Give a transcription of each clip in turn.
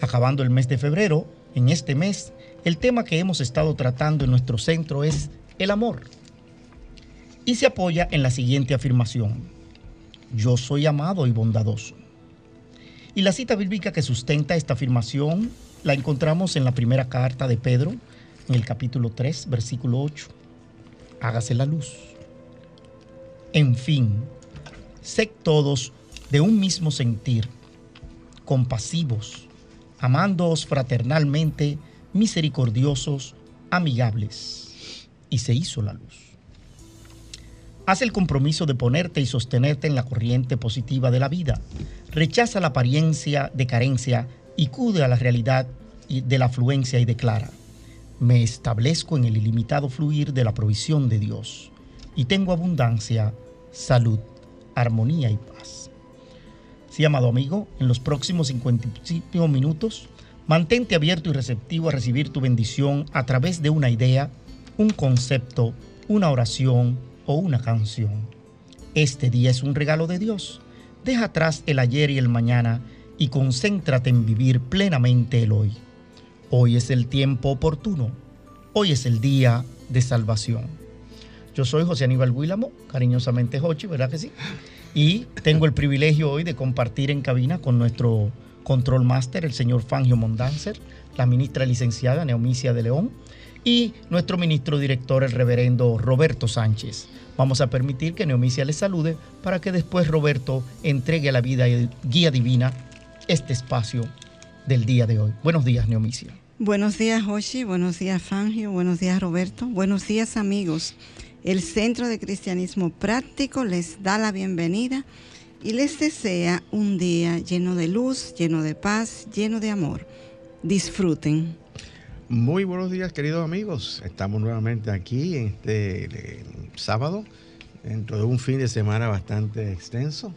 Acabando el mes de febrero, en este mes, el tema que hemos estado tratando en nuestro centro es el amor. Y se apoya en la siguiente afirmación. Yo soy amado y bondadoso. Y la cita bíblica que sustenta esta afirmación la encontramos en la primera carta de Pedro, en el capítulo 3, versículo 8. Hágase la luz. En fin, sed todos de un mismo sentir, compasivos, amándoos fraternalmente, misericordiosos, amigables. Y se hizo la luz. Haz el compromiso de ponerte y sostenerte en la corriente positiva de la vida. Rechaza la apariencia de carencia y cude a la realidad de la afluencia y declara, me establezco en el ilimitado fluir de la provisión de Dios y tengo abundancia, salud, armonía y paz. Sí, amado amigo, en los próximos 55 minutos, mantente abierto y receptivo a recibir tu bendición a través de una idea, un concepto, una oración o una canción. Este día es un regalo de Dios. Deja atrás el ayer y el mañana y concéntrate en vivir plenamente el hoy. Hoy es el tiempo oportuno. Hoy es el día de salvación. Yo soy José Aníbal Guílamo, cariñosamente Jochi, ¿verdad que sí? Y tengo el privilegio hoy de compartir en cabina con nuestro control master, el señor Fangio Mondanzer, la ministra licenciada Neomicia de León y nuestro ministro director, el reverendo Roberto Sánchez. Vamos a permitir que Neomicia les salude para que después Roberto entregue a la vida y guía divina este espacio del día de hoy. Buenos días, Neomicia. Buenos días, Hoshi. Buenos días, Fangio. Buenos días, Roberto. Buenos días, amigos. El Centro de Cristianismo Práctico les da la bienvenida y les desea un día lleno de luz, lleno de paz, lleno de amor. Disfruten. Muy buenos días, queridos amigos. Estamos nuevamente aquí este sábado, dentro de un fin de semana bastante extenso,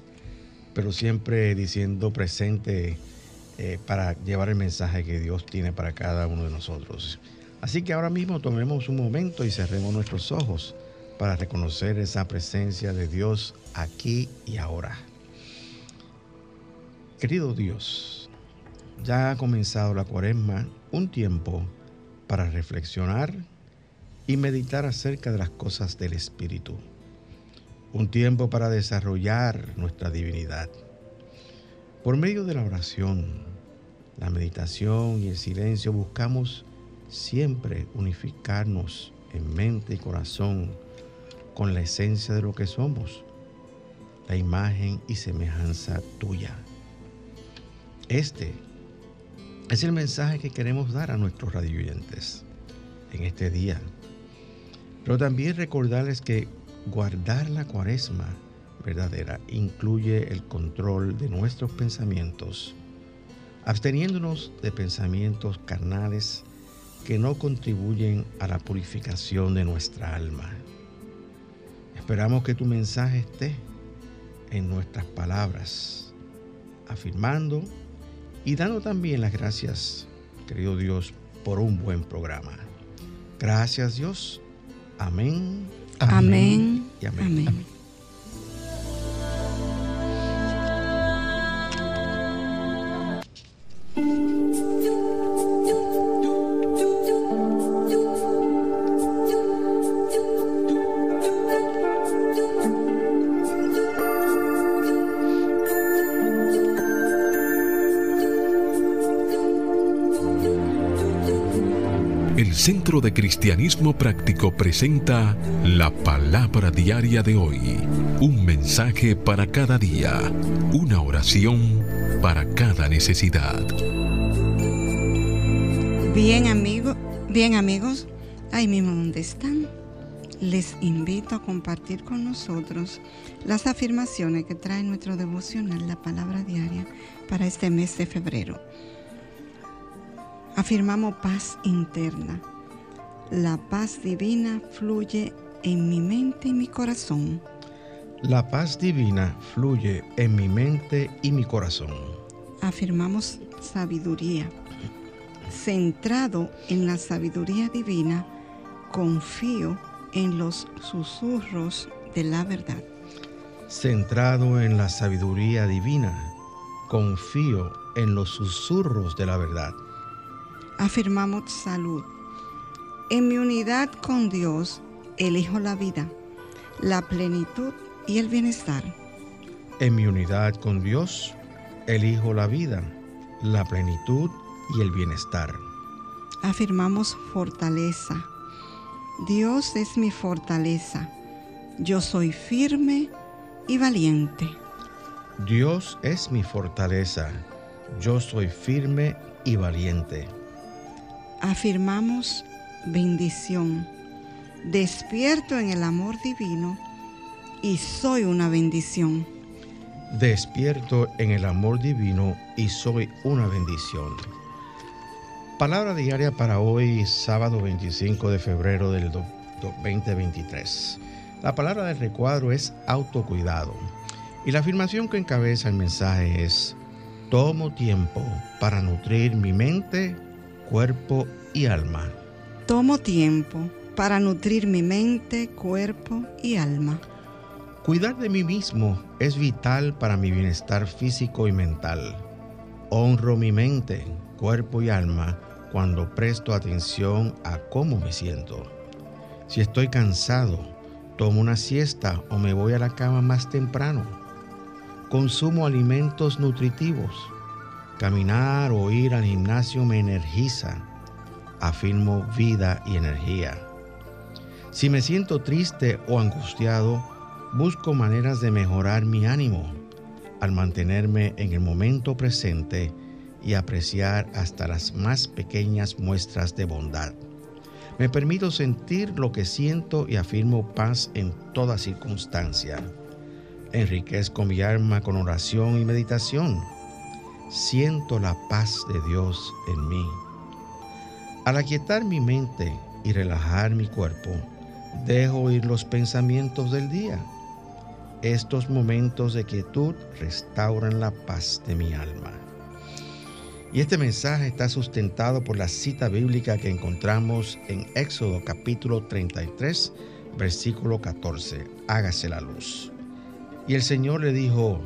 pero siempre diciendo presente eh, para llevar el mensaje que Dios tiene para cada uno de nosotros. Así que ahora mismo tomemos un momento y cerremos nuestros ojos para reconocer esa presencia de Dios aquí y ahora. Querido Dios, ya ha comenzado la cuaresma, un tiempo para reflexionar y meditar acerca de las cosas del Espíritu. Un tiempo para desarrollar nuestra divinidad. Por medio de la oración, la meditación y el silencio buscamos siempre unificarnos en mente y corazón con la esencia de lo que somos, la imagen y semejanza tuya. Este es el mensaje que queremos dar a nuestros radioyentes en este día. Pero también recordarles que guardar la cuaresma verdadera incluye el control de nuestros pensamientos, absteniéndonos de pensamientos carnales que no contribuyen a la purificación de nuestra alma. Esperamos que tu mensaje esté en nuestras palabras, afirmando y dando también las gracias, querido Dios, por un buen programa. Gracias Dios. Amén. Amén. Y amén. amén. De Cristianismo Práctico presenta la palabra diaria de hoy. Un mensaje para cada día. Una oración para cada necesidad. Bien, amigo, bien amigos, ahí mismo donde están, les invito a compartir con nosotros las afirmaciones que trae nuestro devocional, la palabra diaria, para este mes de febrero. Afirmamos paz interna. La paz divina fluye en mi mente y mi corazón. La paz divina fluye en mi mente y mi corazón. Afirmamos sabiduría. Centrado en la sabiduría divina, confío en los susurros de la verdad. Centrado en la sabiduría divina, confío en los susurros de la verdad afirmamos salud. En mi unidad con Dios, elijo la vida, la plenitud y el bienestar. En mi unidad con Dios, elijo la vida, la plenitud y el bienestar. Afirmamos fortaleza. Dios es mi fortaleza. Yo soy firme y valiente. Dios es mi fortaleza. Yo soy firme y valiente afirmamos bendición. Despierto en el amor divino y soy una bendición. Despierto en el amor divino y soy una bendición. Palabra diaria para hoy, sábado 25 de febrero del 2023. La palabra del recuadro es autocuidado. Y la afirmación que encabeza el mensaje es, tomo tiempo para nutrir mi mente, cuerpo y alma. Tomo tiempo para nutrir mi mente, cuerpo y alma. Cuidar de mí mismo es vital para mi bienestar físico y mental. Honro mi mente, cuerpo y alma cuando presto atención a cómo me siento. Si estoy cansado, tomo una siesta o me voy a la cama más temprano. Consumo alimentos nutritivos Caminar o ir al gimnasio me energiza. Afirmo vida y energía. Si me siento triste o angustiado, busco maneras de mejorar mi ánimo al mantenerme en el momento presente y apreciar hasta las más pequeñas muestras de bondad. Me permito sentir lo que siento y afirmo paz en toda circunstancia. Enriquezco mi alma con oración y meditación siento la paz de Dios en mí. Al aquietar mi mente y relajar mi cuerpo, dejo ir los pensamientos del día. Estos momentos de quietud restauran la paz de mi alma. Y este mensaje está sustentado por la cita bíblica que encontramos en Éxodo capítulo 33, versículo 14. Hágase la luz. Y el Señor le dijo,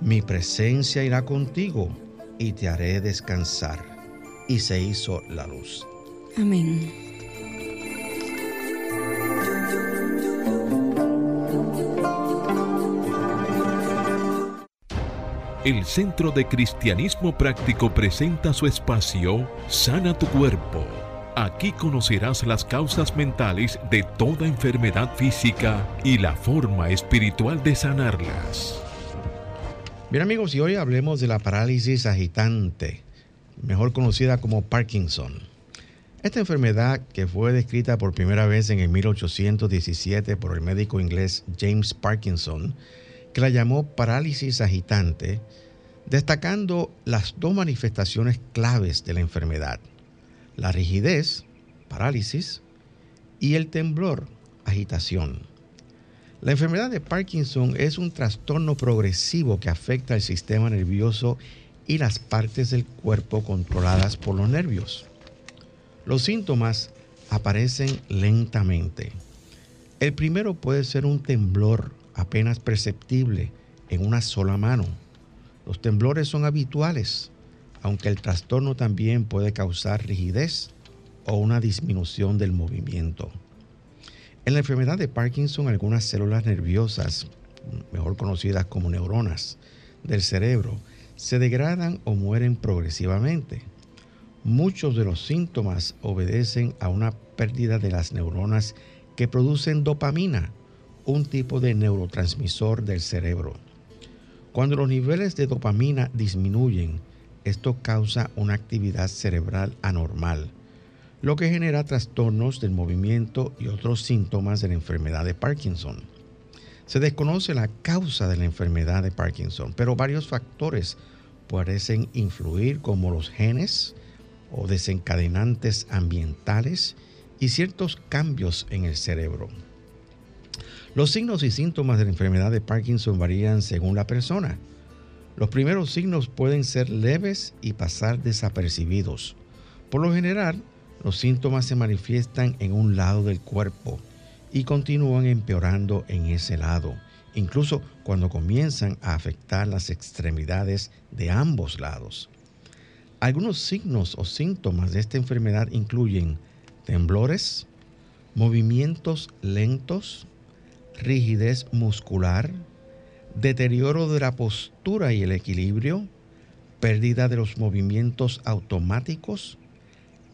mi presencia irá contigo y te haré descansar. Y se hizo la luz. Amén. El Centro de Cristianismo Práctico presenta su espacio Sana tu Cuerpo. Aquí conocerás las causas mentales de toda enfermedad física y la forma espiritual de sanarlas. Bien amigos, y hoy hablemos de la parálisis agitante, mejor conocida como Parkinson. Esta enfermedad, que fue descrita por primera vez en el 1817 por el médico inglés James Parkinson, que la llamó parálisis agitante, destacando las dos manifestaciones claves de la enfermedad, la rigidez, parálisis, y el temblor, agitación. La enfermedad de Parkinson es un trastorno progresivo que afecta el sistema nervioso y las partes del cuerpo controladas por los nervios. Los síntomas aparecen lentamente. El primero puede ser un temblor apenas perceptible en una sola mano. Los temblores son habituales, aunque el trastorno también puede causar rigidez o una disminución del movimiento. En la enfermedad de Parkinson, algunas células nerviosas, mejor conocidas como neuronas del cerebro, se degradan o mueren progresivamente. Muchos de los síntomas obedecen a una pérdida de las neuronas que producen dopamina, un tipo de neurotransmisor del cerebro. Cuando los niveles de dopamina disminuyen, esto causa una actividad cerebral anormal, lo que genera trastornos del movimiento y otros síntomas de la enfermedad de Parkinson. Se desconoce la causa de la enfermedad de Parkinson, pero varios factores parecen influir como los genes o desencadenantes ambientales y ciertos cambios en el cerebro. Los signos y síntomas de la enfermedad de Parkinson varían según la persona. Los primeros signos pueden ser leves y pasar desapercibidos. Por lo general, los síntomas se manifiestan en un lado del cuerpo y continúan empeorando en ese lado, incluso cuando comienzan a afectar las extremidades de ambos lados. Algunos signos o síntomas de esta enfermedad incluyen temblores, movimientos lentos, rigidez muscular, deterioro de la postura y el equilibrio, pérdida de los movimientos automáticos,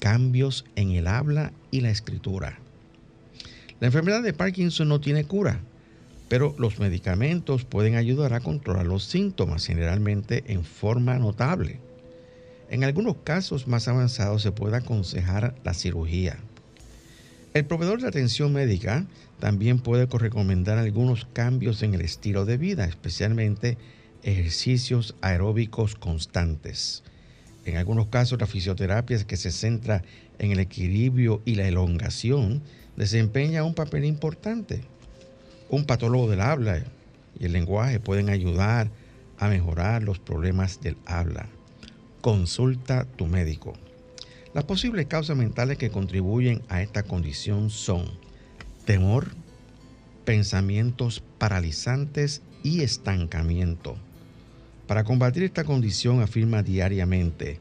cambios en el habla y la escritura. La enfermedad de Parkinson no tiene cura, pero los medicamentos pueden ayudar a controlar los síntomas, generalmente en forma notable. En algunos casos más avanzados se puede aconsejar la cirugía. El proveedor de atención médica también puede recomendar algunos cambios en el estilo de vida, especialmente ejercicios aeróbicos constantes. En algunos casos, la fisioterapia que se centra en el equilibrio y la elongación desempeña un papel importante. Un patólogo del habla y el lenguaje pueden ayudar a mejorar los problemas del habla. Consulta tu médico. Las posibles causas mentales que contribuyen a esta condición son temor, pensamientos paralizantes y estancamiento. Para combatir esta condición afirma diariamente,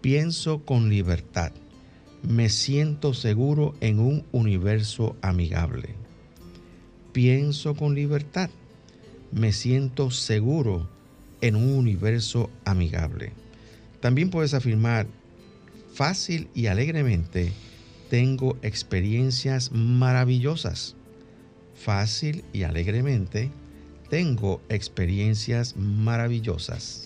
pienso con libertad, me siento seguro en un universo amigable. Pienso con libertad, me siento seguro en un universo amigable. También puedes afirmar fácil y alegremente, tengo experiencias maravillosas. Fácil y alegremente, tengo experiencias maravillosas.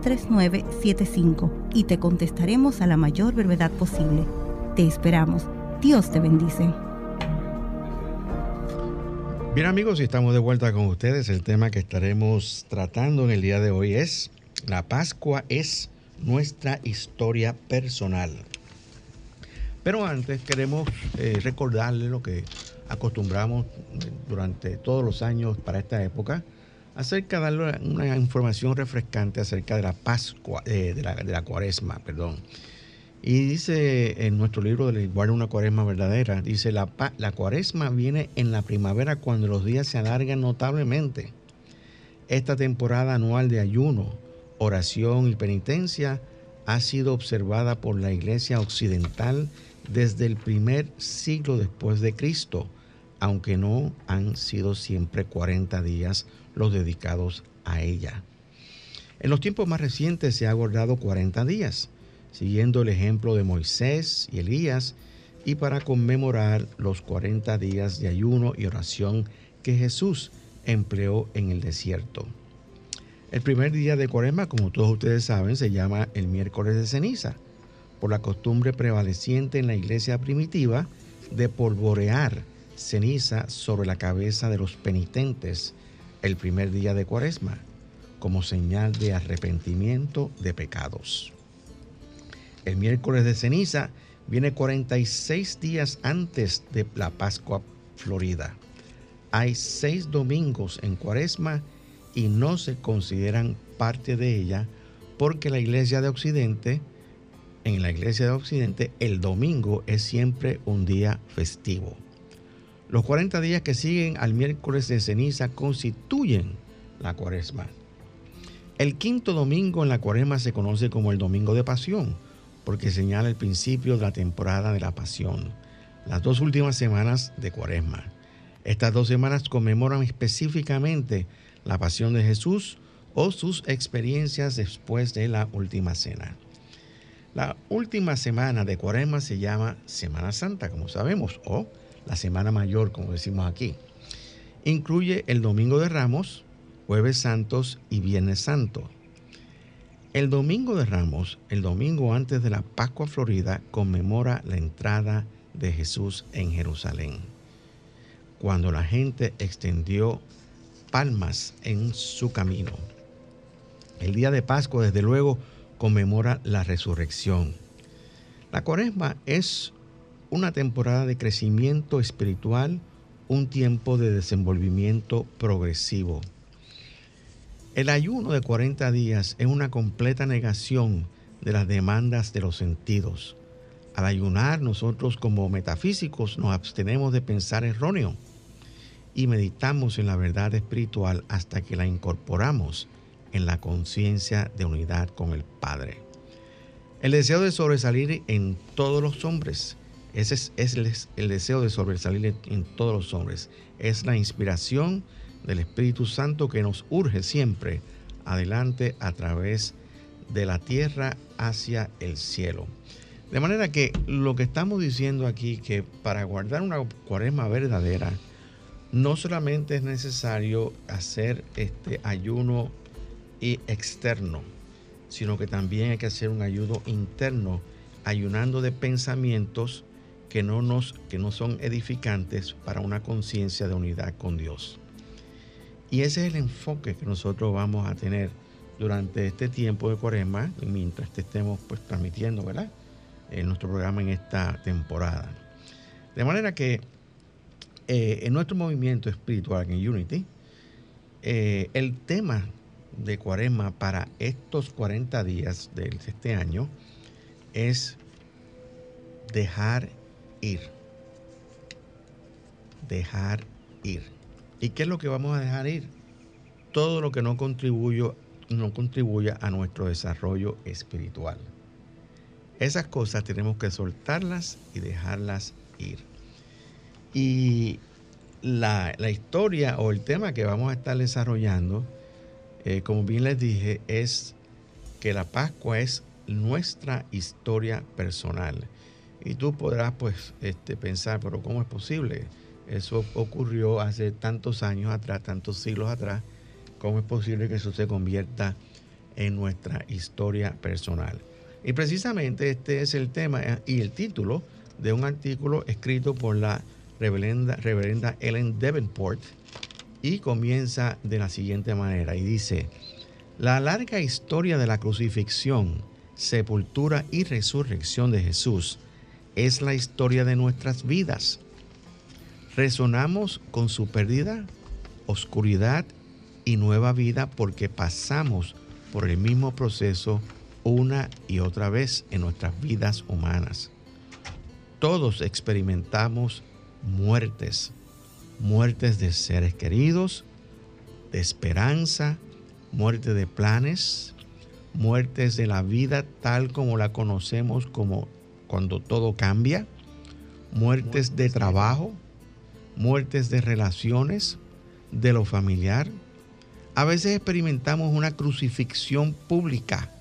809-350-3975 y te contestaremos a la mayor brevedad posible. Te esperamos. Dios te bendice. Bien amigos, y estamos de vuelta con ustedes. El tema que estaremos tratando en el día de hoy es la Pascua es nuestra historia personal. Pero antes queremos eh, recordarle lo que acostumbramos durante todos los años para esta época, acerca de darle una información refrescante acerca de la Pascua, eh, de, la, de la Cuaresma, perdón. Y dice en nuestro libro de Guarda una cuaresma verdadera, dice, la, la cuaresma viene en la primavera cuando los días se alargan notablemente. Esta temporada anual de ayuno, oración y penitencia ha sido observada por la Iglesia Occidental desde el primer siglo después de Cristo, aunque no han sido siempre 40 días los dedicados a ella. En los tiempos más recientes se ha guardado 40 días siguiendo el ejemplo de Moisés y Elías, y para conmemorar los 40 días de ayuno y oración que Jesús empleó en el desierto. El primer día de Cuaresma, como todos ustedes saben, se llama el miércoles de ceniza, por la costumbre prevaleciente en la iglesia primitiva de polvorear ceniza sobre la cabeza de los penitentes el primer día de Cuaresma, como señal de arrepentimiento de pecados. El miércoles de ceniza viene 46 días antes de la Pascua Florida. Hay seis domingos en Cuaresma y no se consideran parte de ella porque la iglesia de Occidente, en la iglesia de Occidente, el domingo es siempre un día festivo. Los 40 días que siguen al miércoles de ceniza constituyen la cuaresma. El quinto domingo en la cuaresma se conoce como el domingo de pasión, porque señala el principio de la temporada de la pasión, las dos últimas semanas de cuaresma. Estas dos semanas conmemoran específicamente la pasión de Jesús o sus experiencias después de la última cena. La última semana de Cuaresma se llama Semana Santa, como sabemos, o la Semana Mayor, como decimos aquí. Incluye el Domingo de Ramos, Jueves Santos y Viernes Santo. El Domingo de Ramos, el domingo antes de la Pascua Florida, conmemora la entrada de Jesús en Jerusalén, cuando la gente extendió palmas en su camino. El día de Pascua, desde luego, conmemora la resurrección. La cuaresma es una temporada de crecimiento espiritual, un tiempo de desenvolvimiento progresivo. El ayuno de 40 días es una completa negación de las demandas de los sentidos. Al ayunar, nosotros como metafísicos nos abstenemos de pensar erróneo y meditamos en la verdad espiritual hasta que la incorporamos en la conciencia de unidad con el Padre. El deseo de sobresalir en todos los hombres, ese es, el, deseo de sobresalir en todos los hombres, es la inspiración del Espíritu Santo que nos urge siempre adelante a través de la tierra hacia el cielo. De manera que lo que estamos diciendo aquí, que para guardar una cuaresma verdadera, no solamente es necesario hacer este ayuno y externo, sino que también hay que hacer un ayuno interno, ayunando de pensamientos que no, nos, que no son edificantes para una conciencia de unidad con Dios. Y ese es el enfoque que nosotros vamos a tener durante este tiempo de cuaresma, mientras estemos pues, transmitiendo ¿verdad? En nuestro programa en esta temporada. De manera que eh, en nuestro movimiento espiritual en Unity, eh, el tema de cuaresma para estos 40 días de este año es dejar ir. Dejar ir. ¿Y qué es lo que vamos a dejar ir? Todo lo que no, contribuyo, no contribuya a nuestro desarrollo espiritual. Esas cosas tenemos que soltarlas y dejarlas ir. Y la, historia o el tema que vamos a estar desarrollando, eh, como bien les dije, es que la Pascua es nuestra historia personal. Y tú podrás pues este, pensar, pero ¿cómo es posible? Eso ocurrió hace tantos años atrás, tantos siglos atrás. ¿Cómo es posible que eso se convierta en nuestra historia personal? Y precisamente este es el tema y el título de un artículo escrito por la reverenda, reverenda Ellen Davenport y comienza de la siguiente manera y dice, la larga historia de la crucifixión, sepultura y resurrección de Jesús es la historia de nuestras vidas. Resonamos con su pérdida, oscuridad y nueva vida porque pasamos por el mismo proceso una y otra vez en nuestras vidas humanas. Todos experimentamos muertes, muertes de seres queridos, de esperanza, muerte de planes, muertes de la vida tal como la conocemos como cuando todo cambia, muertes de trabajo, muertes de relaciones, de lo familiar. A veces experimentamos una crucifixión pública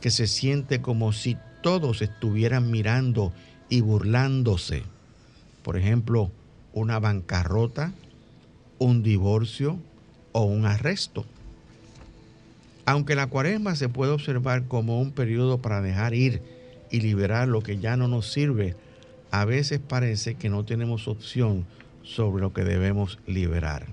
que se siente como si todos estuvieran mirando y burlándose por ejemplo, una bancarrota, un divorcio o un arresto. Aunque la cuaresma se puede observar como un periodo para dejar ir y liberar lo que ya no nos sirve, a veces parece que no tenemos opción sobre lo que debemos liberar.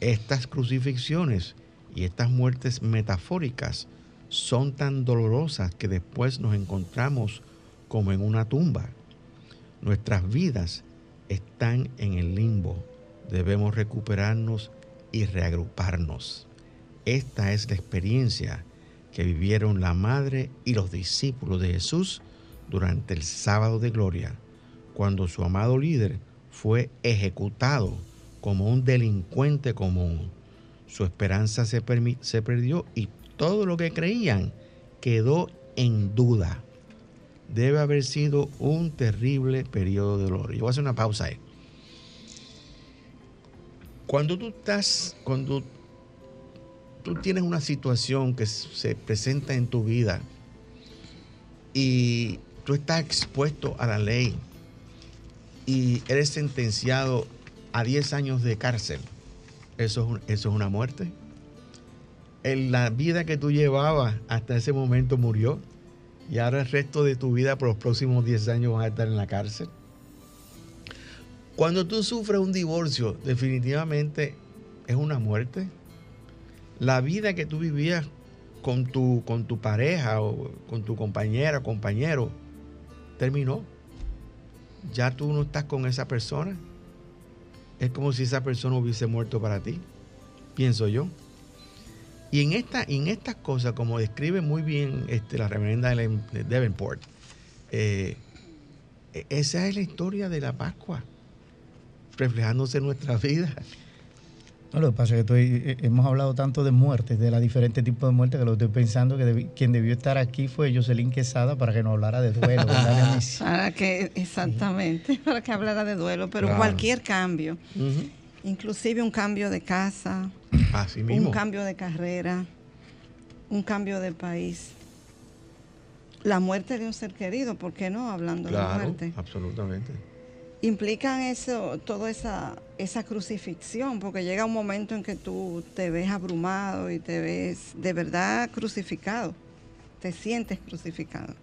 Estas crucifixiones y estas muertes metafóricas son tan dolorosas que después nos encontramos como en una tumba. Nuestras vidas están en el limbo. Debemos recuperarnos y reagruparnos. esta es la experiencia vivieron la madre y los discípulos de Jesús durante el sábado de gloria, cuando su amado líder fue ejecutado como un delincuente común. Su esperanza se, se perdió y todo lo que creían quedó en duda. Debe haber sido un terrible periodo de dolor. Yo voy a hacer una pausa ahí. Cuando tú estás, cuando tú tienes una situación que se presenta en tu vida y tú estás expuesto a la ley y eres sentenciado a 10 años de cárcel, ¿eso es, eso es una muerte? En la vida que tú llevabas hasta ese momento murió y ahora el resto de tu vida por los próximos 10 años vas a estar en la cárcel. Cuando tú sufres un divorcio, definitivamente es una muerte la vida que tú vivías con tu, con tu pareja o con tu compañera compañero terminó. Ya tú no estás con esa persona. Es como si esa persona hubiese muerto para ti, pienso yo. Y en, esta, en estas cosas, como describe muy bien este, la reverenda de Devonport, eh, e-, esa es la historia de la Pascua, reflejándose en nuestra vida lo que pasa es que eh, hemos hablado tanto de muertes, de los diferentes tipos de muertes, que lo estoy pensando que quien debió estar aquí fue Jocelyn Quesada para que nos hablara de duelo. para que, exactamente, para que hablara de duelo, pero cualquier cambio, inclusive un cambio de casa, un cambio de carrera, un cambio de país. La muerte de un ser querido, ¿por qué no? Hablando de muerte. Absolutamente implican eso, toda esa, esa crucifixión, porque llega un momento en que tú te ves abrumado y te ves de verdad crucificado, te sientes crucificado.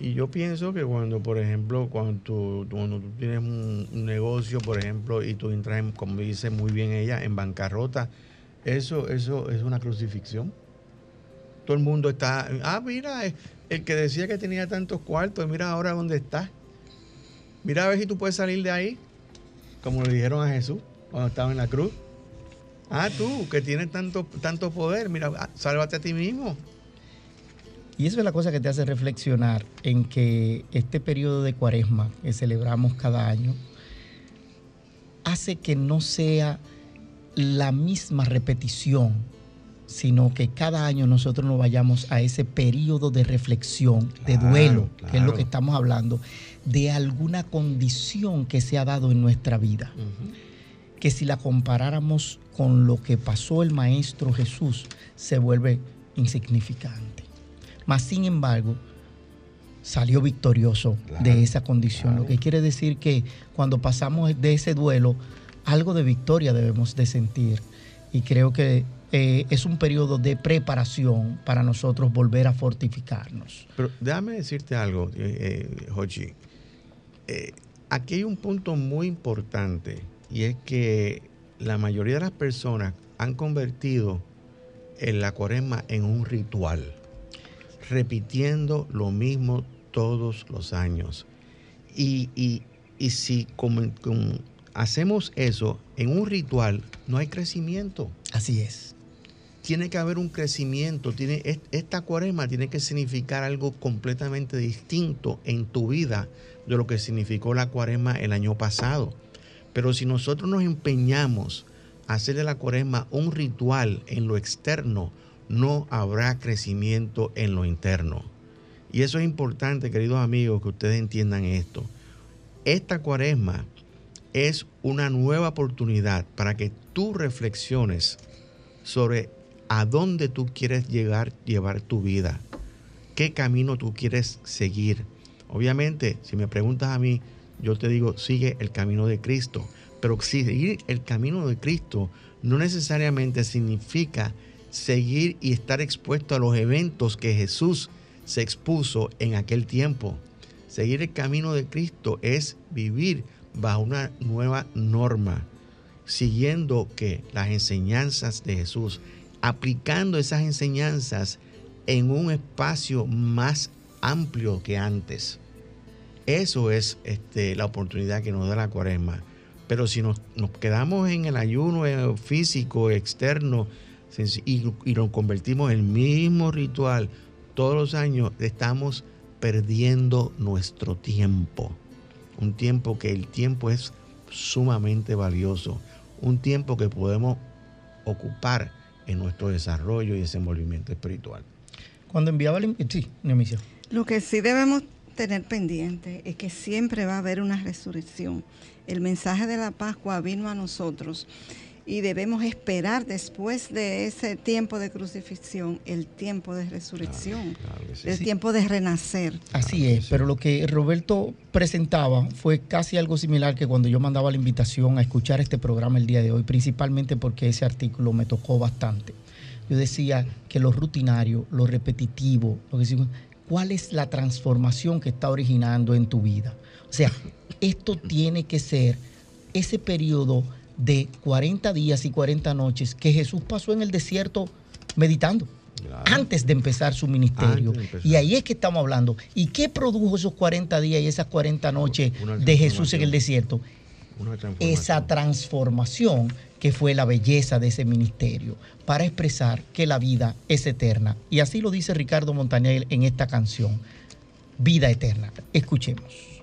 Y yo pienso que cuando, por ejemplo, cuando tú, cuando tú tienes un, negocio, por ejemplo, y tú entras, en, como dice muy bien ella, en bancarrota, eso, eso es una crucifixión. Todo el mundo está, ah, mira, el que decía que tenía tantos cuartos, mira ahora dónde está. Mira a ver si tú puedes salir de ahí, como le dijeron a Jesús cuando estaba en la cruz. Ah, tú, que tienes tanto, tanto poder, mira, ah, sálvate a ti mismo. Y eso es la cosa que te hace reflexionar en que este periodo de cuaresma que celebramos cada año hace que no sea la misma repetición, sino que cada año nosotros nos vayamos a ese periodo de reflexión, de duelo, que es lo que estamos hablando, de alguna condición que se ha dado en nuestra vida. Que si la comparáramos con lo que pasó el Maestro Jesús, se vuelve insignificante. Mas, sin embargo, salió victorioso de esa condición. Lo que quiere decir que cuando pasamos de ese duelo, algo de victoria debemos de sentir. Y creo que eh, es un periodo de preparación para nosotros volver a fortificarnos. Pero déjame decirte algo, eh, eh eh, aquí hay un punto muy importante y es que la mayoría de las personas han convertido en la cuaresma en un ritual, repitiendo lo mismo todos los años. Y, si hacemos eso en un ritual, no hay crecimiento. Así es tiene que haber un crecimiento. Tiene, esta cuaresma tiene que significar algo completamente distinto en tu vida de lo que significó la cuaresma el año pasado. Pero si nosotros nos empeñamos a hacer de la cuaresma un ritual en lo externo, no habrá crecimiento en lo interno. Y eso es importante, queridos amigos, que ustedes entiendan esto. Esta cuaresma es una nueva oportunidad para que tú reflexiones sobre a dónde tú quieres llegar, llevar tu vida, qué camino tú quieres seguir. Obviamente, si me preguntas a mí, yo te digo, sigue el camino de Cristo. Pero seguir el camino de Cristo no necesariamente significa seguir y estar expuesto a los eventos que Jesús se expuso en aquel tiempo. Seguir el camino de Cristo es vivir bajo una nueva norma, siguiendo que las enseñanzas de Jesús, aplicando esas enseñanzas en un espacio más amplio que antes. Eso es este, la oportunidad que nos da la cuaresma. Pero si nos, quedamos en el ayuno físico, externo, y, y convertimos en el mismo ritual todos los años, estamos perdiendo nuestro tiempo. Un tiempo que el tiempo es sumamente valioso. Un tiempo que podemos ocupar en nuestro desarrollo y desenvolvimiento espiritual. Cuando enviaba el... Sí. Lo que sí debemos tener pendiente es que siempre va a haber una resurrección. El mensaje de la Pascua vino a nosotros y debemos esperar después de ese tiempo de crucifixión el tiempo de resurrección, el tiempo de renacer. Así es, pero lo que Roberto presentaba fue casi algo similar que cuando yo mandaba la invitación a escuchar este programa el día de hoy, principalmente porque ese artículo me tocó bastante. Yo decía que lo rutinario, lo repetitivo, lo que ¿cuál es la transformación que está originando en tu vida? O sea, esto tiene que ser ese periodo de 40 días y 40 noches que Jesús pasó en el desierto meditando. Antes de empezar su ministerio. Y ahí es que estamos hablando. ¿Y qué produjo esos 40 días y esas 40 noches de Jesús en el desierto? Esa transformación que fue la belleza de ese ministerio para expresar que la vida es eterna. Y así lo dice Ricardo Montañel en esta canción, Vida Eterna. Escuchemos.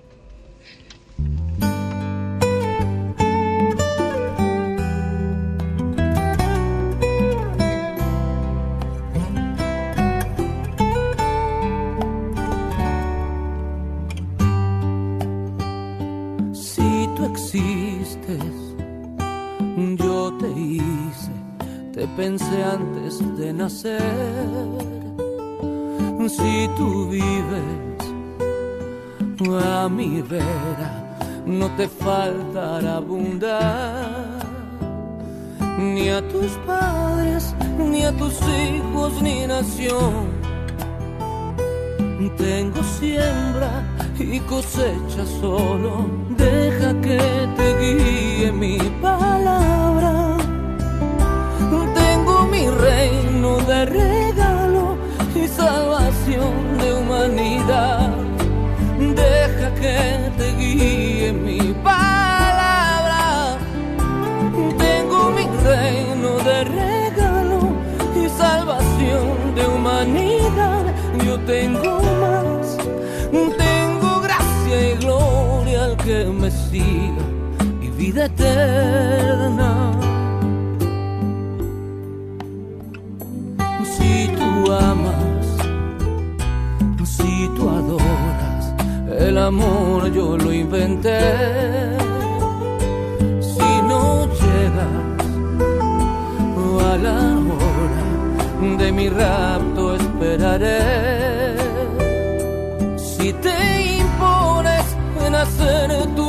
Pensé antes de nacer. Si tú vives a mi vera, no te faltará abundar. Ni a tus padres, ni a tus hijos, ni nación. Tengo siembra y cosecha solo. Deja que te guíe mi palabra mi reino de regalo y salvación de humanidad. Deja que te guíe mi palabra. Tengo mi reino de regalo y salvación de humanidad. Yo tengo y vida eterna. amas, si tú adoras, el amor yo lo inventé. Si no llegas a la hora de mi rapto esperaré. Si te impones en hacer tu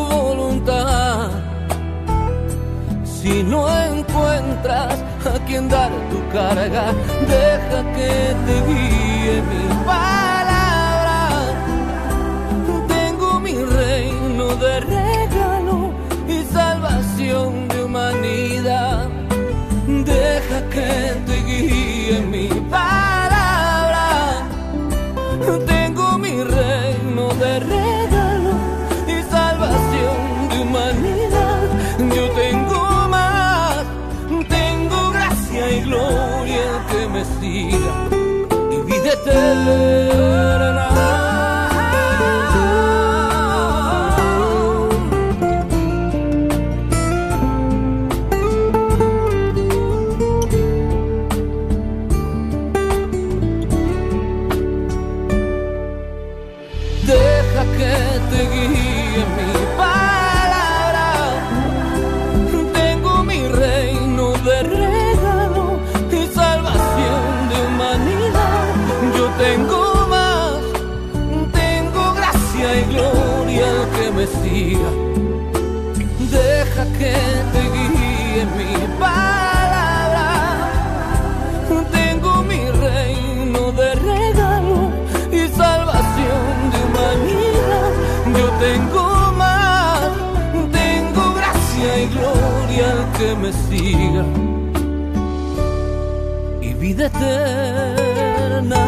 si no encuentras a quien dar tu carga, deja que te guíe mi palabra. Tengo mi reino de regalo y salvación de humanidad, deja que te guíe mi vida que me siga y vida eterna.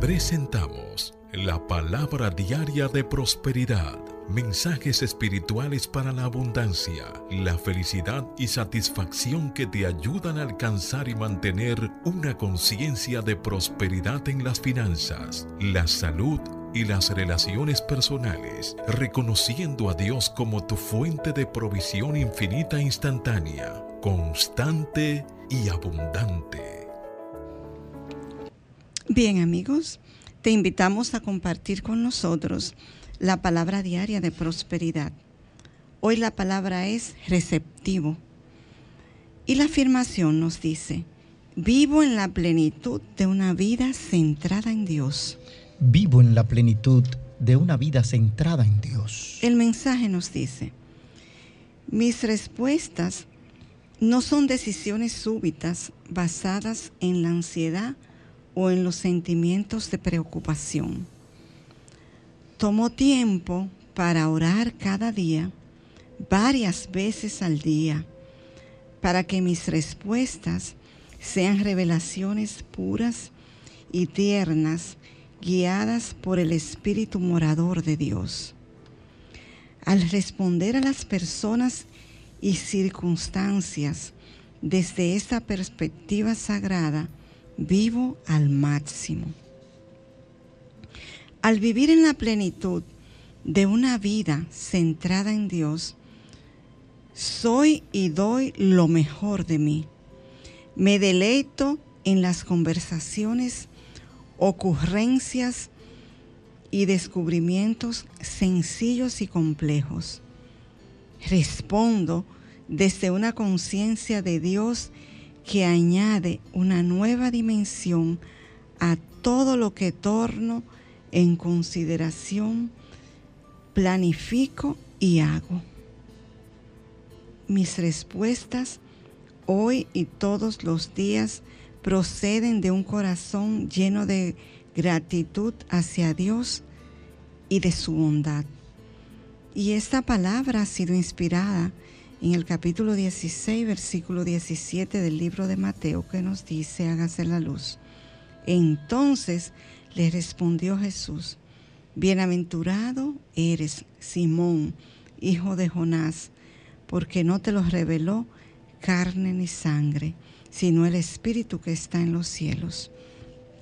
Presentamos la palabra diaria de prosperidad Mensajes espirituales para la abundancia, la felicidad y satisfacción que te ayudan a alcanzar y mantener una conciencia de prosperidad en las finanzas, la salud y las relaciones personales, reconociendo a Dios como tu fuente de provisión infinita e instantánea, constante y abundante. Bien amigos, te invitamos a compartir con nosotros la palabra diaria de prosperidad. Hoy la palabra es receptivo. Y la afirmación nos dice, vivo en la plenitud de una vida centrada en Dios. Vivo en la plenitud de una vida centrada en Dios. El mensaje nos dice, mis respuestas no son decisiones súbitas basadas en la ansiedad o en los sentimientos de preocupación Tomo tiempo para orar cada día, varias veces al día, para que mis respuestas sean revelaciones puras y tiernas, guiadas por el Espíritu morador de Dios. Al responder a las personas y circunstancias desde esta perspectiva sagrada, vivo al máximo. Al vivir en la plenitud de una vida centrada en Dios, soy y doy lo mejor de mí. Me deleito en las conversaciones, ocurrencias y descubrimientos sencillos y complejos. Respondo desde una conciencia de Dios que añade una nueva dimensión a todo lo que torno en consideración, planifico y hago. Mis respuestas hoy y todos los días proceden de un corazón lleno de gratitud hacia Dios y de su bondad. Y esta palabra ha sido inspirada en el capítulo 16, versículo 17 del libro de Mateo que nos dice, hágase la luz. Entonces le respondió Jesús, Bienaventurado eres, Simón, hijo de Jonás, porque no te lo reveló carne ni sangre, sino el Espíritu que está en los cielos.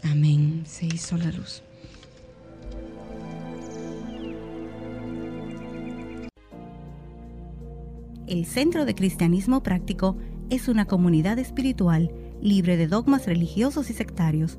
Amén. Se hizo la luz. El Centro de Cristianismo Práctico es una comunidad espiritual libre de dogmas religiosos y sectarios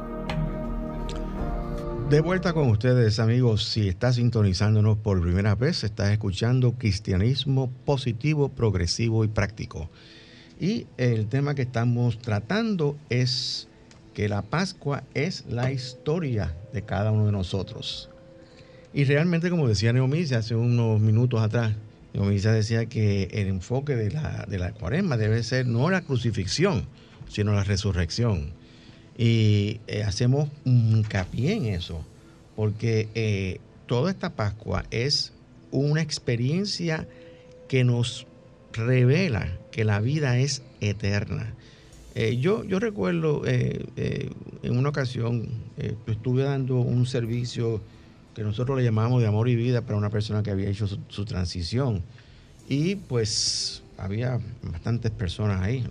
De vuelta con ustedes, amigos. Si estás sintonizándonos por primera vez, estás escuchando Cristianismo positivo, progresivo y práctico. Y el tema que estamos tratando es que la Pascua es la historia de cada uno de nosotros. Y realmente, como decía Neomicia hace unos minutos atrás, Neomicia decía que el enfoque de la, de la cuaresma debe ser no la crucifixión, sino la resurrección. Y eh, hacemos hincapié en eso, porque eh, toda esta Pascua es una experiencia que nos revela que la vida es eterna. Eh, yo, yo recuerdo en una ocasión, estuve dando un servicio que nosotros le llamamos de amor y vida para una persona que había hecho su transición. Y pues había bastantes personas ahí.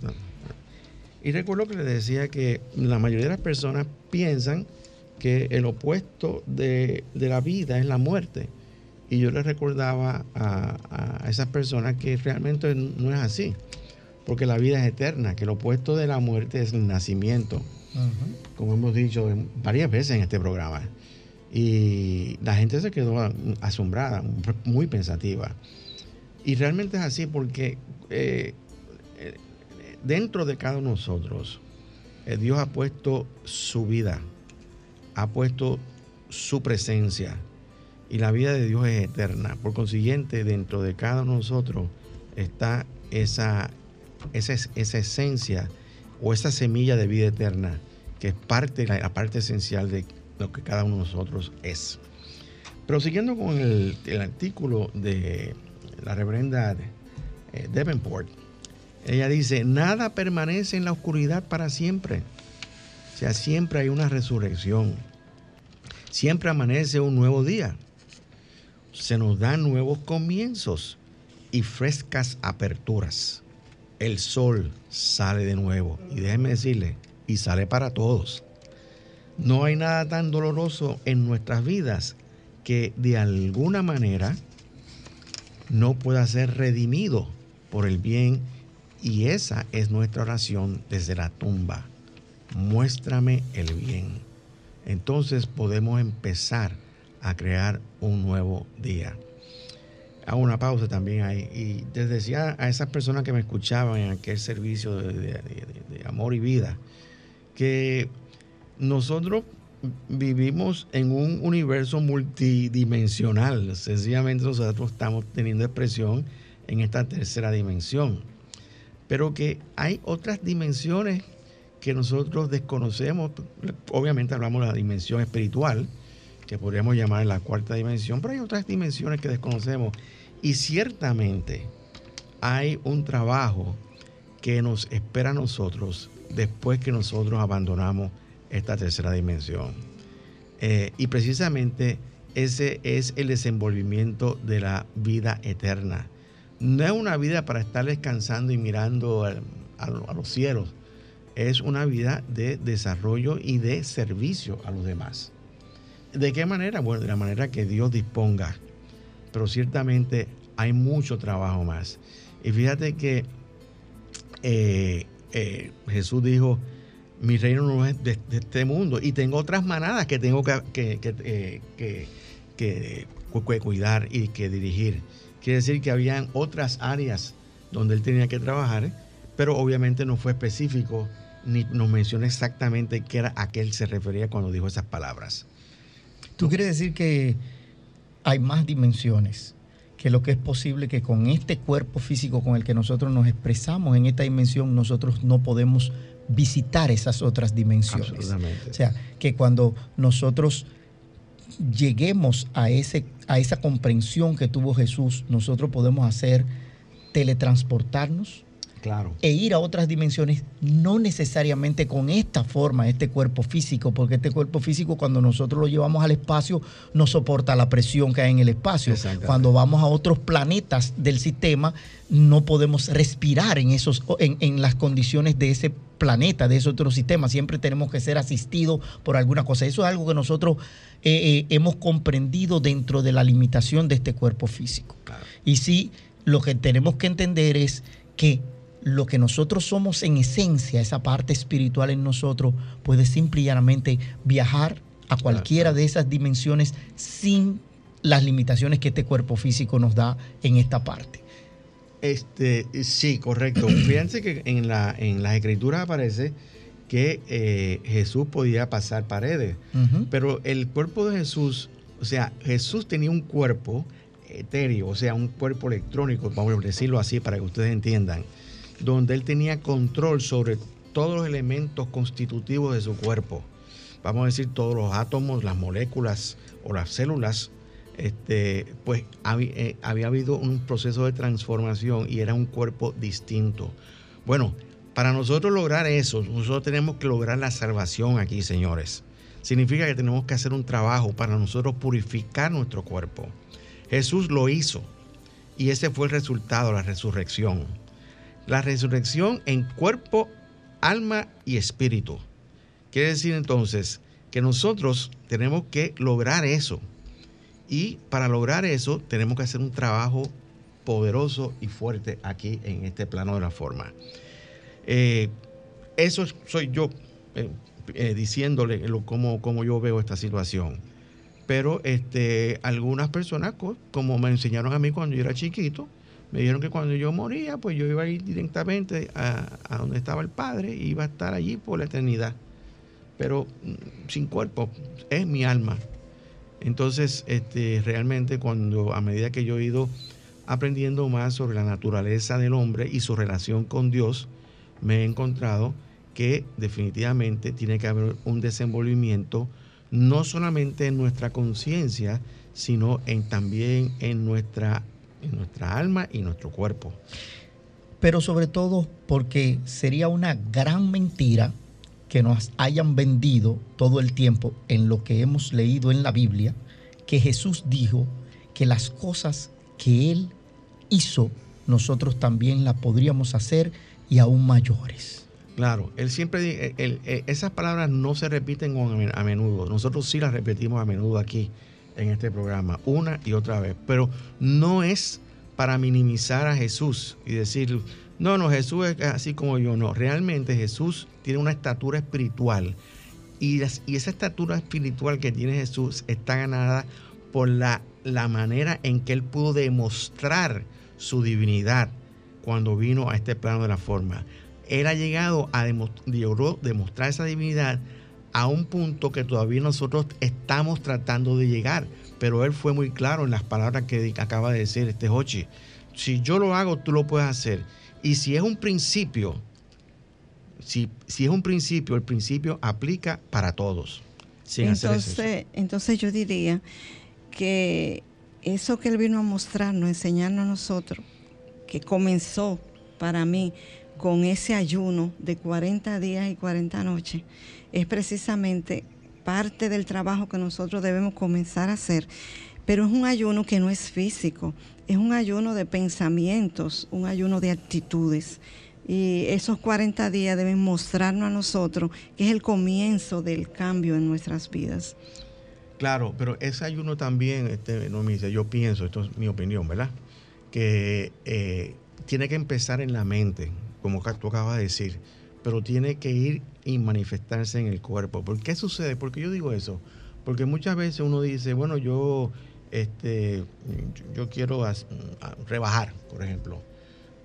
Y recuerdo que le decía que la mayoría de las personas piensan que el opuesto de, la vida es la muerte. Y yo le recordaba a, esas personas que realmente no es así, porque la vida es eterna, que el opuesto de la muerte es el nacimiento, como hemos dicho varias veces en este programa. Y la gente se quedó asombrada, muy pensativa. Y realmente es así porque eh, dentro de cada uno de nosotros, eh, Dios ha puesto su vida, ha puesto su presencia. y la vida de Dios es eterna. Por consiguiente, dentro de cada uno de nosotros está esa, esencia o esa semilla de vida eterna que es parte, la, parte esencial de lo que cada uno de nosotros es. Pero siguiendo con el, artículo de la reverenda eh, Davenport, ella dice, nada permanece en la oscuridad para siempre. O sea, siempre hay una resurrección. Siempre amanece un nuevo día. Se nos dan nuevos comienzos y frescas aperturas. El sol sale de nuevo. Y déjenme decirle, y sale para todos. No hay nada tan doloroso en nuestras vidas que de alguna manera no pueda ser redimido por el bien y esa es nuestra oración desde la tumba. Muéstrame el bien. Entonces podemos empezar a crear un nuevo día. Hago una pausa también ahí. Y les decía a esas personas que me escuchaban en aquel servicio de, amor y vida, que nosotros vivimos en un universo multidimensional. Sencillamente nosotros estamos teniendo expresión en esta tercera dimensión. Pero que hay otras dimensiones que nosotros desconocemos. Obviamente hablamos de la dimensión espiritual, que podríamos llamar la cuarta dimensión, pero hay otras dimensiones que desconocemos. Y ciertamente hay un trabajo que nos espera a nosotros después que nosotros abandonamos esta tercera dimensión. Eh, y precisamente ese es el desenvolvimiento de la vida eterna. No es una vida para estar descansando y mirando a los cielos. Es una vida de desarrollo y de servicio a los demás. ¿De qué manera? Bueno, de la manera que Dios disponga. Pero ciertamente hay mucho trabajo más. Y fíjate que eh, eh, Jesús dijo, mi reino no es de, este mundo y tengo otras manadas que tengo que, que, cuidar y que dirigir. Quiere decir que habían otras áreas donde él tenía que trabajar, pero obviamente no fue específico ni nos menciona exactamente qué era a qué él se refería cuando dijo esas palabras. ¿Tú quieres decir que hay más dimensiones? que lo que es posible que con este cuerpo físico con el que nosotros nos expresamos en esta dimensión, nosotros no podemos visitar esas otras dimensiones. O sea, que cuando nosotros lleguemos a, ese, a esa comprensión que tuvo Jesús, nosotros podemos hacer teletransportarnos, Claro. E ir a otras dimensiones, no necesariamente con esta forma, este cuerpo físico, porque este cuerpo físico cuando nosotros lo llevamos al espacio no soporta la presión que hay en el espacio. Cuando vamos a otros planetas del sistema, no podemos respirar en, esos, en, las condiciones de ese planeta, de ese otro sistema. Siempre tenemos que ser asistidos por alguna cosa. Eso es algo que nosotros eh, eh, hemos comprendido dentro de la limitación de este cuerpo físico. Y sí, lo que tenemos que entender es que lo que nosotros somos en esencia, esa parte espiritual en nosotros, puede simple y llanamente viajar a cualquiera de esas dimensiones sin las limitaciones que este cuerpo físico nos da en esta parte. Este, sí, correcto. Fíjense que en la, en las escrituras aparece que eh, Jesús podía pasar paredes, pero el cuerpo de Jesús, o sea, Jesús tenía un cuerpo etéreo, o sea, un cuerpo electrónico, vamos a decirlo así para que ustedes entiendan donde él tenía control sobre todos los elementos constitutivos de su cuerpo. Vamos a decir todos los átomos, las moléculas o las células. Este, pues eh, había, habido un proceso de transformación y era un cuerpo distinto. Bueno, para nosotros lograr eso, nosotros tenemos que lograr la salvación aquí, señores. Significa que tenemos que hacer un trabajo para nosotros purificar nuestro cuerpo. Jesús lo hizo y ese fue el resultado, la resurrección la resurrección en cuerpo, alma y espíritu. Quiere decir entonces que nosotros tenemos que lograr eso. Y para lograr eso tenemos que hacer un trabajo poderoso y fuerte aquí en este plano de la forma. Eh, eso soy yo eh, eh, diciéndole cómo, yo veo esta situación. Pero este, algunas personas, como me enseñaron a mí cuando yo era chiquito, me dijeron que cuando yo moría, pues yo iba a ir directamente a, donde estaba el Padre y iba a estar allí por la eternidad. Pero mm, sin cuerpo, es mi alma. Entonces, este, realmente cuando a medida que yo he ido aprendiendo más sobre la naturaleza del hombre y su relación con Dios, me he encontrado que definitivamente tiene que haber un desenvolvimiento no solamente en nuestra conciencia, sino también en nuestra, en nuestra alma y nuestro cuerpo. Pero sobre todo porque sería una gran mentira que nos hayan vendido todo el tiempo en lo que hemos leído en la Biblia, que Jesús dijo que las cosas que Él hizo, nosotros también las podríamos hacer y aún mayores. Claro, él siempre, eh, esas palabras no se repiten a menudo. Nosotros sí las repetimos a menudo aquí en este programa, una y otra vez. Pero no es para minimizar a Jesús y decir, no, no, Jesús es así como yo. No, realmente Jesús tiene una estatura espiritual. Y, y esa estatura espiritual que tiene Jesús está ganada por la, la manera en que él pudo demostrar su divinidad cuando vino a este plano de la forma él ha llegado a demostrar esa divinidad a un punto que todavía nosotros estamos tratando de llegar. Pero él fue muy claro en las palabras que acaba de decir este Hochi. Si yo lo hago, tú lo puedes hacer. Y si es un principio, si, si es un principio, el principio aplica para todos. entonces, entonces yo diría que eso que él vino a mostrarnos, enseñarnos a nosotros, que comenzó para mí con ese ayuno de 40 días y 40 noches es precisamente parte del trabajo que nosotros debemos comenzar a hacer. Pero es un ayuno que no es físico, es un ayuno de pensamientos, un ayuno de actitudes. Y esos 40 días deben mostrarnos a nosotros que es el comienzo del cambio en nuestras vidas. Claro, pero ese ayuno también, este, no me dice, yo pienso, esto es mi opinión, ¿verdad? Que eh, tiene que empezar en la mente como tú acabas de decir, pero tiene que ir y manifestarse en el cuerpo. ¿Por qué sucede? Porque yo digo eso. Porque muchas veces uno dice, bueno, yo, este, yo quiero rebajar, por ejemplo.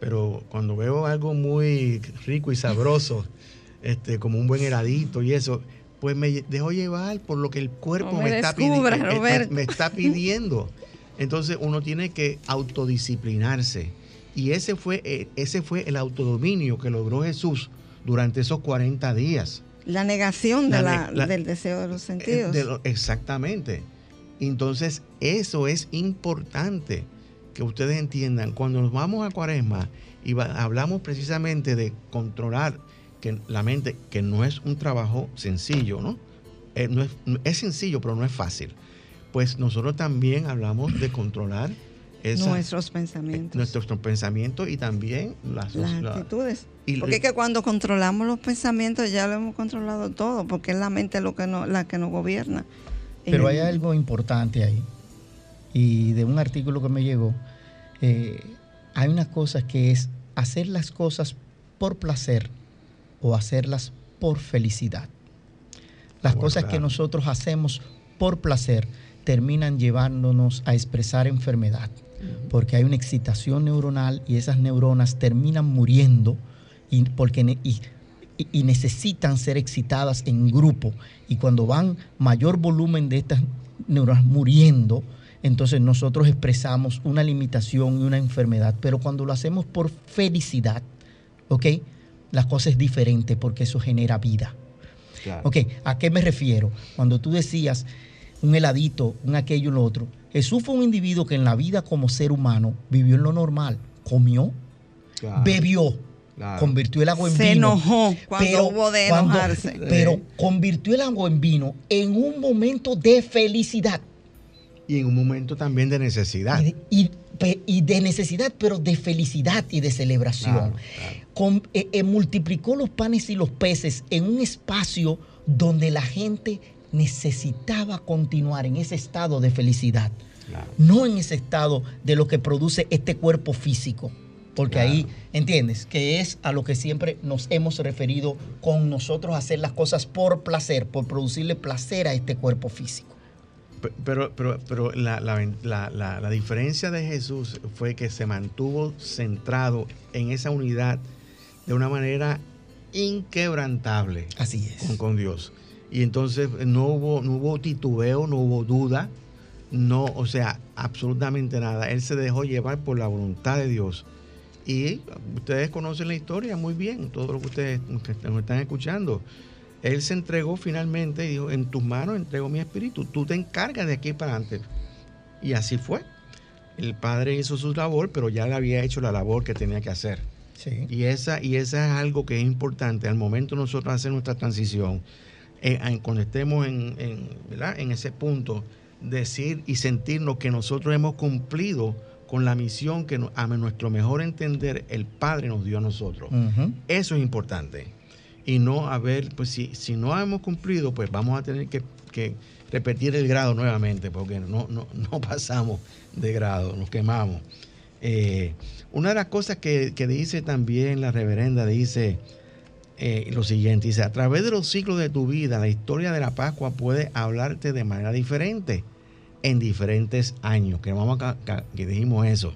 Pero cuando veo algo muy rico y sabroso, este, como un buen heladito y eso, pues me dejo llevar por lo que el cuerpo me, está me está pidiendo. Entonces uno tiene que autodisciplinarse y ese fue, eh, ese fue el autodominio que logró Jesús durante esos 40 días. La negación del deseo de los eh, sentidos. exactamente. Entonces, eso es importante que ustedes entiendan. Cuando nos vamos a Cuaresma y hablamos precisamente de controlar que la mente, que no es un trabajo sencillo, ¿no? Eh, no es, es sencillo, pero no es fácil. Pues nosotros también hablamos de controlar nuestros pensamientos. Nuestros pensamientos y también las, actitudes. porque es que cuando controlamos los pensamientos ya lo hemos controlado todo, porque es la mente lo que no, la que nos gobierna. Pero hay algo importante ahí. Y de un artículo que me llegó, eh, hay unas cosas que es hacer las cosas por placer o hacerlas por felicidad. Las cosas que nosotros hacemos por placer terminan llevándonos a expresar enfermedad porque hay una excitación neuronal y esas neuronas terminan muriendo y, porque, y, necesitan ser excitadas en grupo. Y cuando van mayor volumen de estas neuronas muriendo, entonces nosotros expresamos una limitación y una enfermedad. Pero cuando lo hacemos por felicidad, ¿ok? La cosa es diferente porque eso genera vida. Ok, ¿a qué me refiero? Cuando tú decías un heladito, un aquello y lo otro, Jesús fue un individuo que en la vida como ser humano vivió en lo normal, comió, bebió, convirtió el agua en vino. Se enojó cuando hubo de enojarse. Pero convirtió el agua en vino en un momento de felicidad. Y en un momento también de necesidad. Y, de necesidad, pero de felicidad y de celebración. Eh, eh, multiplicó los panes y los peces en un espacio donde la gente necesitaba continuar en ese estado de felicidad, no en ese estado de lo que produce este cuerpo físico. Porque ahí, ¿entiendes? Que es a lo que siempre nos hemos referido con nosotros hacer las cosas por placer, por producirle placer a este cuerpo físico. Pero, pero, pero la, la, diferencia de Jesús fue que se mantuvo centrado en esa unidad de una manera inquebrantable. Así es. con Dios. Y entonces no hubo, no hubo titubeo, no hubo duda, no, o sea, absolutamente nada. Él se dejó llevar por la voluntad de Dios. Y ustedes conocen la historia muy bien, todo lo que ustedes nos están escuchando. Él se entregó finalmente y dijo, en tus manos entrego mi espíritu, tú te encargas de aquí para adelante. Y así fue. El padre hizo su labor, pero ya le había hecho la labor que tenía que hacer. Y, esa, y esa es algo que es importante al momento nosotros hacer nuestra transición. Eh, cuando estemos en, en ese punto, decir y sentirnos que nosotros hemos cumplido con la misión que a nuestro mejor entender el Padre nos dio a nosotros. Eso es importante. Y no haber, pues si, si no hemos cumplido, pues vamos a tener que, repetir el grado nuevamente, porque no, no, no, pasamos de grado, nos quemamos. Eh, una de las cosas que, dice también la reverenda, dice eh, lo siguiente, dice, a través de los ciclos de tu vida, la historia de la Pascua puede hablarte de manera diferente en diferentes años, que, vamos a, que dijimos eso.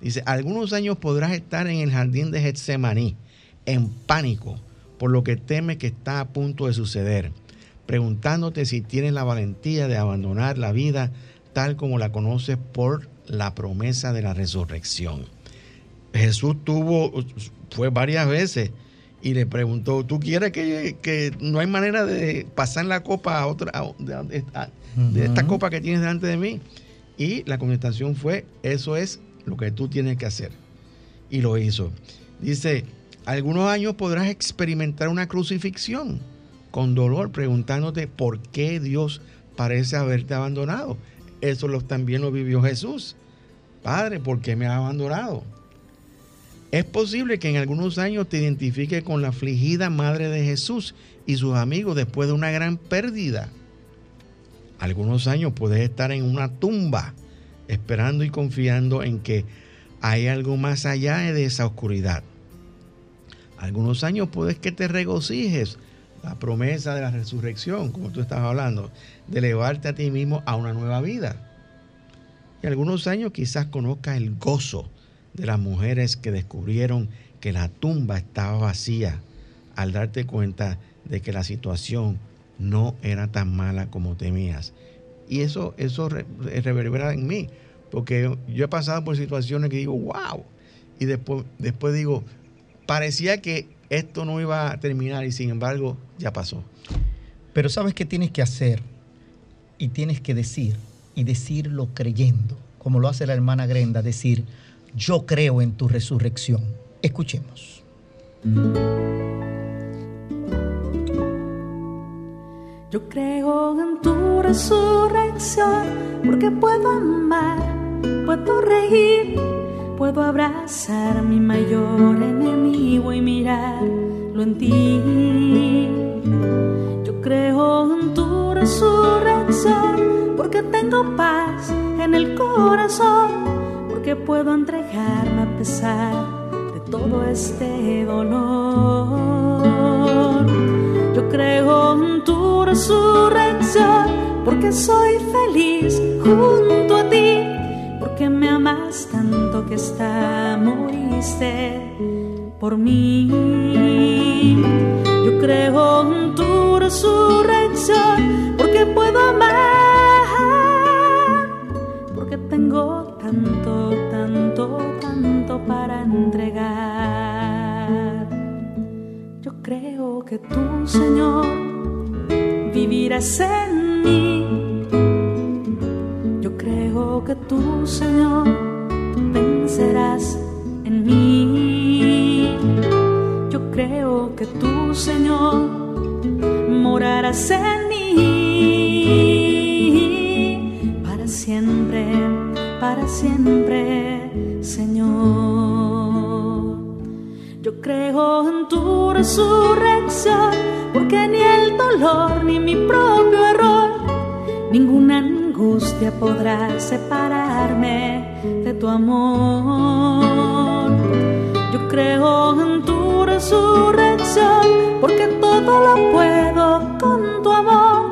Dice, algunos años podrás estar en el jardín de Getsemaní, en pánico, por lo que temes que está a punto de suceder, preguntándote si tienes la valentía de abandonar la vida tal como la conoces por la promesa de la resurrección. Jesús tuvo, fue varias veces y le preguntó, ¿tú quieres que, no hay manera de pasar la copa a otra, de, esta copa que tienes delante de mí? Y la contestación fue, eso es lo que tú tienes que hacer. Y lo hizo. Dice, algunos años podrás experimentar una crucifixión con dolor, preguntándote por qué Dios parece haberte abandonado. Eso también lo vivió Jesús. Padre, ¿por qué me has abandonado? Es posible que en algunos años te identifiques con la afligida madre de Jesús y sus amigos después de una gran pérdida. Algunos años puedes estar en una tumba esperando y confiando en que hay algo más allá de esa oscuridad. Algunos años puedes que te regocijes la promesa de la resurrección, como tú estabas hablando, de elevarte a ti mismo a una nueva vida. Y algunos años quizás conozcas el gozo de las mujeres que descubrieron que la tumba estaba vacía al darte cuenta de que la situación no era tan mala como temías. Y eso, eso reverbera en mí, porque yo he pasado por situaciones que digo, wow, y después, después digo, parecía que esto no iba a terminar y sin embargo ya pasó. Pero sabes qué tienes que hacer y tienes que decir y decirlo creyendo, como lo hace la hermana Grenda, decir, yo creo en tu resurrección. Escuchemos. Yo creo en tu resurrección porque puedo amar, puedo reír, puedo abrazar a mi mayor enemigo y mirarlo en ti. Yo creo en tu resurrección porque tengo paz en el corazón que puedo entregarme a pesar de todo este dolor. Yo creo en tu resurrección porque soy feliz junto a ti, porque me amas tanto que hasta moriste por mí. Yo creo en tu resurrección porque puedo amar, para entregar. Yo creo que tú, Señor, vivirás en mí. Yo creo que tú, Señor, vencerás en mí. Yo creo que tú, Señor, morarás en mí para siempre para siempre, Señor. Yo creo en tu resurrección, porque ni el dolor ni mi propio error, ninguna angustia podrá separarme de tu amor. Yo creo en tu resurrección, porque todo lo puedo con tu amor,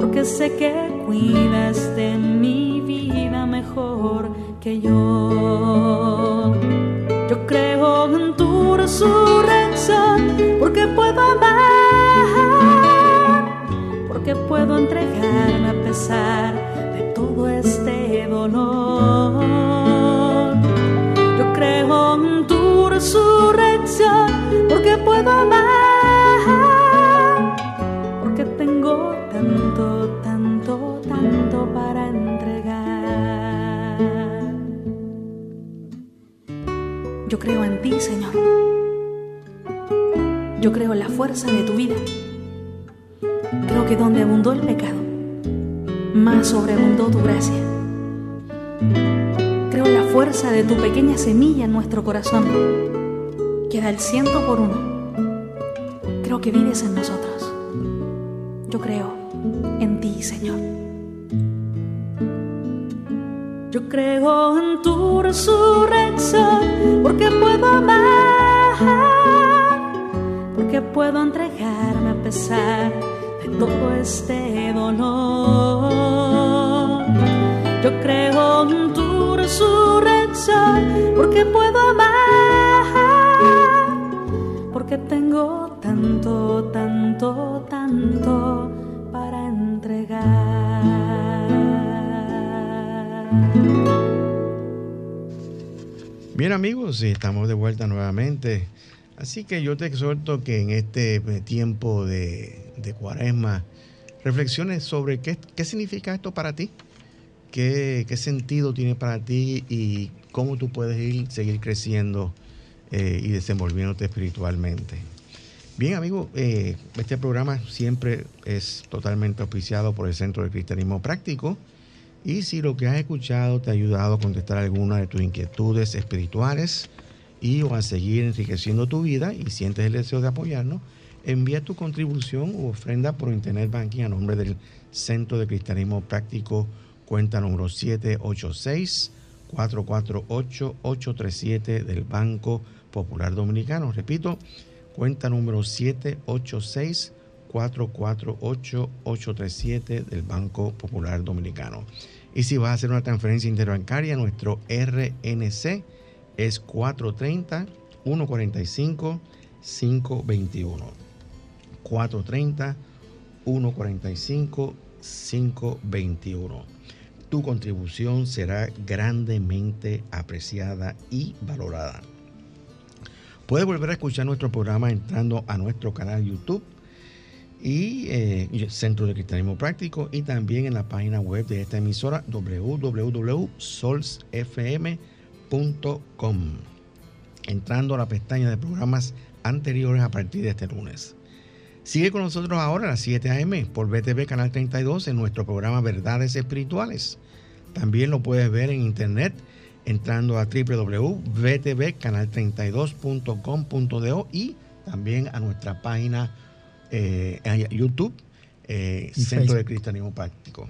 porque sé que cuidas de vida mejor que yo. Yo creo en tu resurrección porque puedo amar, porque puedo entregarme a pesar ti, Señor. Yo creo en la fuerza de tu vida. Creo que donde abundó el pecado, más sobreabundó tu gracia. Creo en la fuerza de tu pequeña semilla en nuestro corazón, que da el ciento por uno. Creo que vives en nosotros. Yo creo en ti, Señor. Yo creo en tu resurrección porque puedo amar, porque puedo entregarme a pesar de todo este dolor. Yo creo en tu resurrección porque puedo amar, porque tengo tanto, tanto, tanto para entregar. Bien amigos, estamos de vuelta nuevamente. Así que yo te exhorto que en este tiempo de, cuaresma reflexiones sobre qué, significa esto para ti, qué, qué, sentido tiene para ti y cómo tú puedes ir, seguir creciendo eh, y desenvolviéndote espiritualmente. Bien amigos, eh, este programa siempre es totalmente auspiciado por el Centro de Cristianismo Práctico. Y si lo que has escuchado te ha ayudado a contestar alguna de tus inquietudes espirituales y o a seguir enriqueciendo tu vida y sientes el deseo de apoyarnos, envía tu contribución u ofrenda por Internet Banking a nombre del Centro de Cristianismo Práctico, cuenta número 786-448-837 del Banco Popular Dominicano. Repito, cuenta número 786-448-837 del Banco Popular Dominicano. Y si vas a hacer una transferencia interbancaria, nuestro RNC es 430-145-521. 430-145-521. Tu contribución será grandemente apreciada y valorada. Puedes volver a escuchar nuestro programa entrando a nuestro canal YouTube y eh, Centro de Cristianismo Práctico y también en la página web de esta emisora www.solsfm.com entrando a la pestaña de programas anteriores a partir de este lunes. Sigue con nosotros ahora a las 7 a.m. por BTV Canal 32 en nuestro programa Verdades Espirituales. También lo puedes ver en internet entrando a www.btvcanal32.com.do y también a nuestra página eh, en YouTube, eh, Centro Facebook. de Cristianismo Práctico.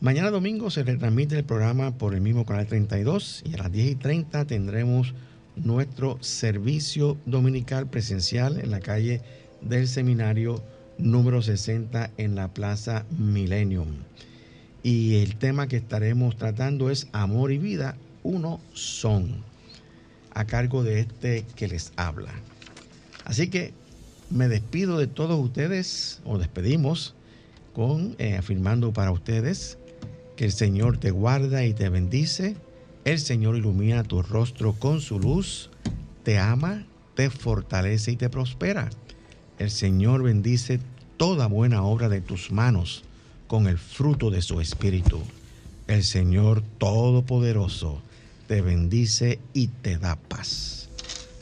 Mañana domingo se retransmite el programa por el mismo canal 32 y a las 10 y 30 tendremos nuestro servicio dominical presencial en la calle del seminario número 60 en la Plaza Millennium. Y el tema que estaremos tratando es amor y vida, uno son, a cargo de este que les habla. Así que me despido de todos ustedes, o despedimos, con eh, afirmando para ustedes que el Señor te guarda y te bendice, el Señor ilumina tu rostro con su luz, te ama, te fortalece y te prospera. El Señor bendice toda buena obra de tus manos con el fruto de su espíritu. El Señor Todopoderoso te bendice y te da paz.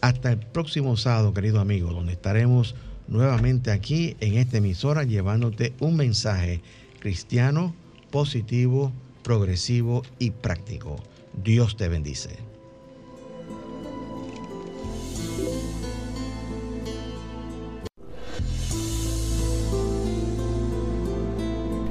Hasta el próximo sábado, querido amigo, donde estaremos nuevamente aquí en esta emisora llevándote un mensaje cristiano, positivo, progresivo y práctico. Dios te bendice.